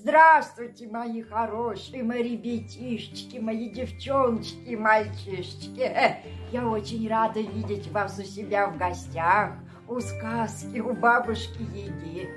Здравствуйте, мои хорошие, мои ребятишечки, мои девчоночки, мальчишечки. Я очень рада видеть вас у себя в гостях, у сказки, у бабушки Еги.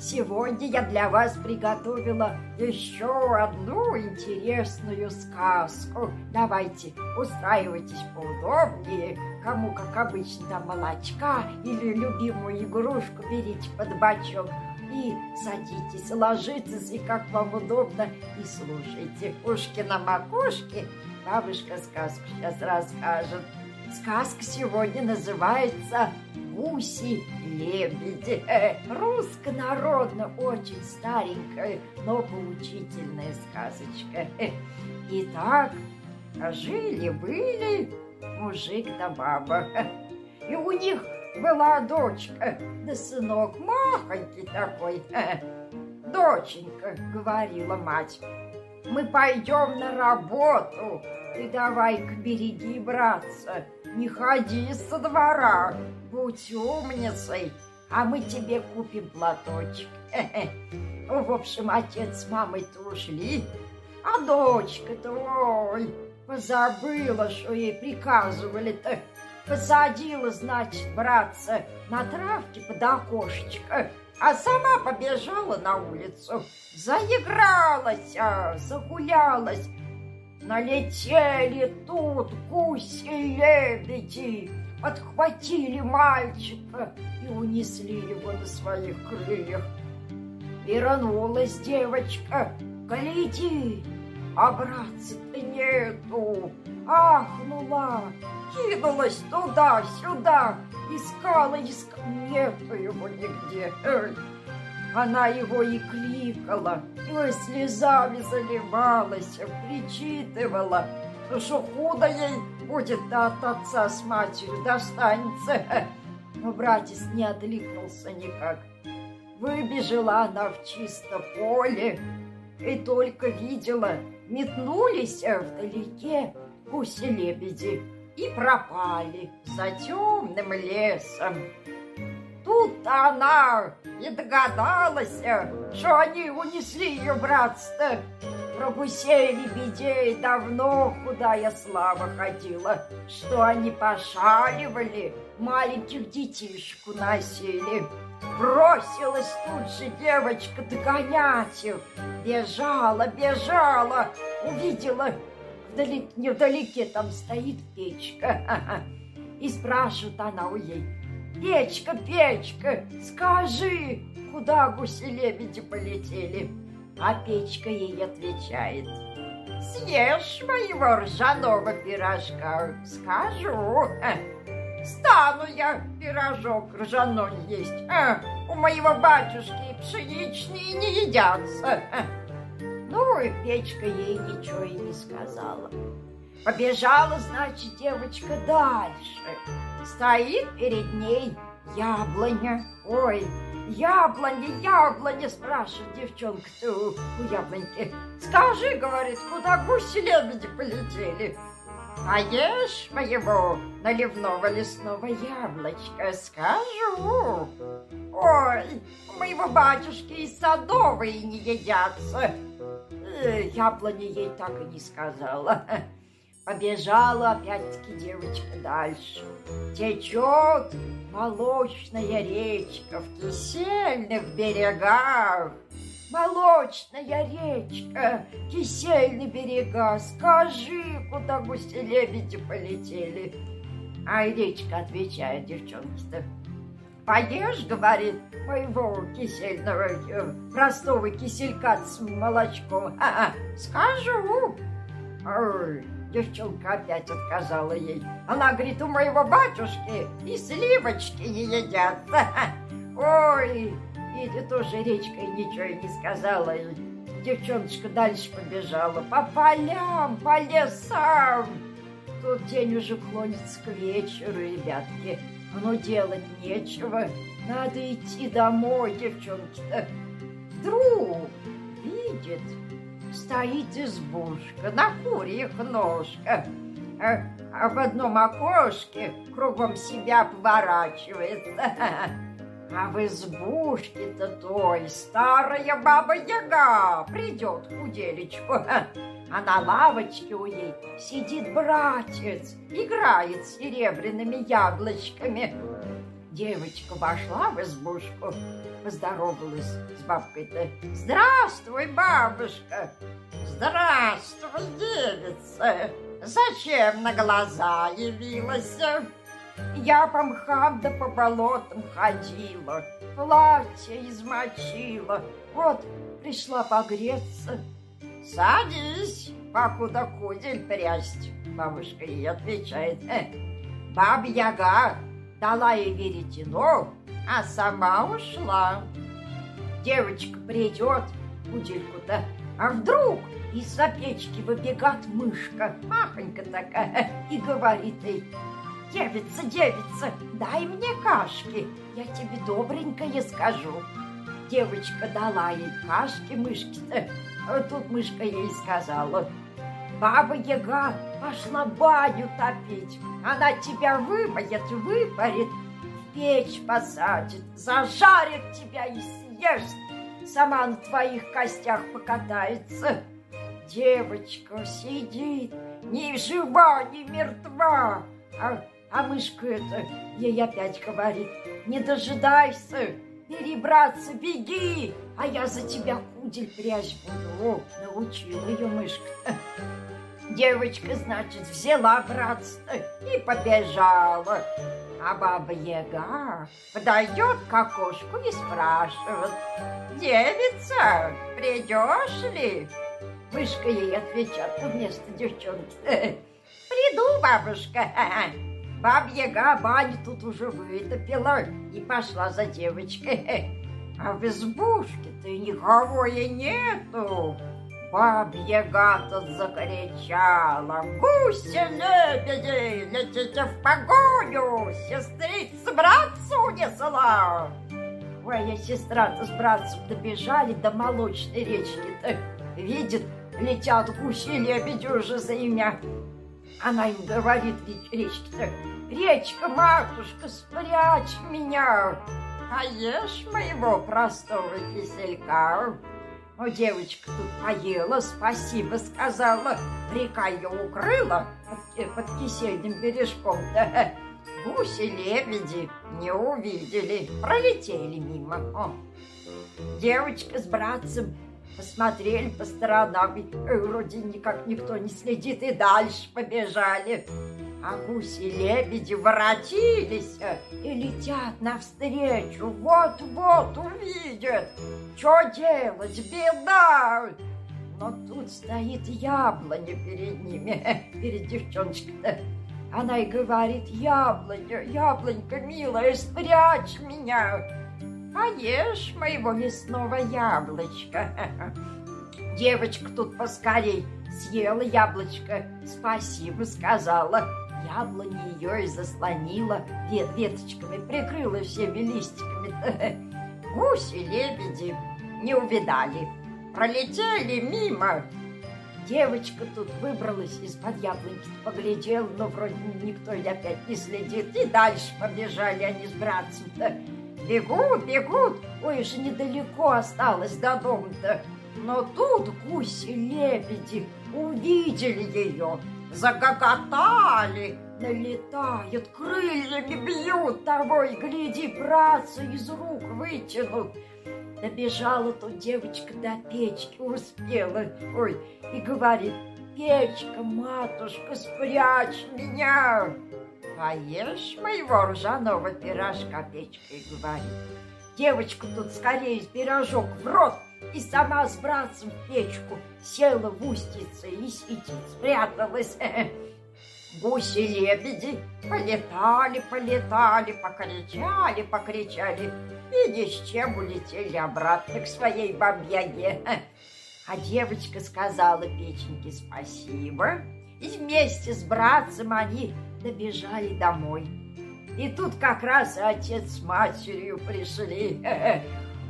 Сегодня я для вас приготовила еще одну интересную сказку. Давайте, устраивайтесь поудобнее. Кому, как обычно, молочка или любимую игрушку берите под бочок и садитесь, ложитесь, и как вам удобно, и слушайте. Ушки на макушке, бабушка сказку сейчас расскажет. Сказка сегодня называется «Гуси-лебеди». Русско-народно очень старенькая, но поучительная сказочка. Итак, жили-были мужик да баба. И у них была дочка, да сынок махонький такой. Доченька, говорила мать, мы пойдем на работу, ты давай-ка береги, братца, не ходи со двора, будь умницей, а мы тебе купим платочек. В общем, отец с мамой-то ушли, а дочка-то, ой, позабыла, что ей приказывали-то Посадила, значит, братца на травке под окошечко, а сама побежала на улицу. Заигралась, а, загулялась. Налетели тут гуси-лебеди, подхватили мальчика и унесли его на своих крыльях. Вернулась девочка, гляди, а братца-то нету, ахнула кинулась туда-сюда, искала, искала, нету его нигде. Она его и кликала, и слезами заливалась, причитывала, что худо ей будет от отца с матерью достанется. Но братец не откликнулся никак. Выбежала она в чисто поле и только видела, метнулись вдалеке гуси-лебеди и пропали за темным лесом. Тут она и догадалась, что они унесли ее братство. Про гусей лебедей давно худая слава ходила, что они пошаливали, маленьких детишек уносили. Бросилась тут же девочка догонять их. Бежала, бежала, увидела вдалеке, невдалеке там стоит печка. И спрашивает она у ей, печка, печка, скажи, куда гуси-лебеди полетели? А печка ей отвечает, съешь моего ржаного пирожка, скажу. Стану я пирожок ржаной есть. У моего батюшки пшеничные не едятся. И печка ей ничего и не сказала. Побежала, значит, девочка дальше. Стоит перед ней яблоня. Ой, яблоня, яблоня, спрашивает девчонка-то у, у яблоньки. Скажи, говорит, куда гуси-лебеди полетели? А моего наливного лесного яблочка, скажу. Ой, у моего батюшки и садовые не едятся. Яблоня ей так и не сказала. Побежала опять-таки девочка дальше. Течет молочная речка в кисельных берегах. Молочная речка, кисельные берега, скажи, куда гуси-лебеди полетели? А речка отвечает девчонки-то, Поешь, говорит, моего кисельного, э, простого киселька с молочком. А, -а скажу. Ой, девчонка опять отказала ей. Она говорит, у моего батюшки и сливочки не едят. Ой, и тоже речкой ничего не сказала. Девчоночка дальше побежала по полям, по лесам. Тут день уже клонится к вечеру, ребятки. Но делать нечего. Надо идти домой, девчонки-то. Вдруг видит, стоит избушка на курьих ножках, а, а в одном окошке кругом себя поворачивается. А в избушке-то той старая баба-яга придет к уделечку. А на лавочке у ей сидит братец, играет с серебряными яблочками. Девочка вошла в избушку, поздоровалась с бабкой-то. Здравствуй, бабушка! Здравствуй, девица! Зачем на глаза явилась? Я по мхам да по болотам ходила, платье измочила. Вот пришла погреться. Садись, покуда кудель прясть. Бабушка ей отвечает. «Э, Баб-яга дала ей веретено, а сама ушла. Девочка придет, кудельку-то, а вдруг из-за печки выбегает мышка, махонька такая, и говорит ей, Девица, девица, дай мне кашки, я тебе добренькое скажу. Девочка дала ей кашки мышки-то, а тут мышка ей сказала, Баба-яга пошла баню топить, она тебя вымоет, выпарит, в печь посадит, зажарит тебя и съест, сама на твоих костях покатается. Девочка сидит, ни жива, ни мертва, а а мышка это ей опять говорит, не дожидайся, бери, братца, беги, а я за тебя кудель прячь буду. О, научила ее мышка. Девочка, значит, взяла братца и побежала. А баба Яга подойдет к окошку и спрашивает, «Девица, придешь ли?» Мышка ей отвечает вместо девчонки, «Приду, бабушка, Бабьяга баню тут уже вытопила и пошла за девочкой. А в избушке-то никого и нету. Бабьяга тут закричала. Гуси-лебеди, летите в погоню, сестрица братцу унесла. А сестра-то с братцем добежали до молочной речки-то. Видит, летят гуси-лебеди уже за имя. Она им говорит речке-то, Речка, матушка, спрячь меня, а ешь моего простого киселька. Ну, девочка тут поела, спасибо сказала, река ее укрыла под, под кисельным бережком. Да, гуси-лебеди не увидели, пролетели мимо. О. Девочка с братцем посмотрели по сторонам, и э, вроде никак никто не следит, и дальше побежали. А гуси-лебеди воротились и летят навстречу. Вот-вот увидят. Что делать? Беда! Но тут стоит яблоня перед ними, перед девчоночкой-то. Она и говорит, яблоня, яблонька милая, спрячь меня. Поешь моего мясного яблочка. Девочка тут поскорей съела яблочко, спасибо сказала яблони ее и заслонила вет веточками, прикрыла всеми листиками. Гуси-лебеди не увидали, пролетели мимо. Девочка тут выбралась из-под яблоньки, поглядела, но вроде никто опять не следит. И дальше побежали они с братцем-то. Бегут, бегут, ой, уж недалеко осталось до дома-то. Но тут гуси-лебеди увидели ее, загоготали, налетают, крыльями бьют, того и гляди, братца из рук вытянут. Добежала тут девочка до печки, успела, ой, и говорит, печка, матушка, спрячь меня. Поешь моего ржаного пирожка, печка, говорит. Девочка тут скорее пирожок в рот, и сама с братцем в печку села в устице и сидит, спряталась. Гуси-лебеди полетали, полетали, покричали, покричали и ни с чем улетели обратно к своей бабьяге. А девочка сказала печеньке спасибо, и вместе с братцем они добежали домой. И тут как раз отец с матерью пришли.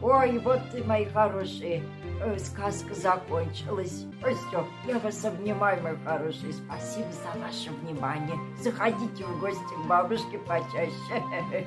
Ой, вот ты, мои хорошие, э, сказка закончилась. Все, я вас обнимаю, мои хорошие. Спасибо за ваше внимание. Заходите в гости к бабушке почаще.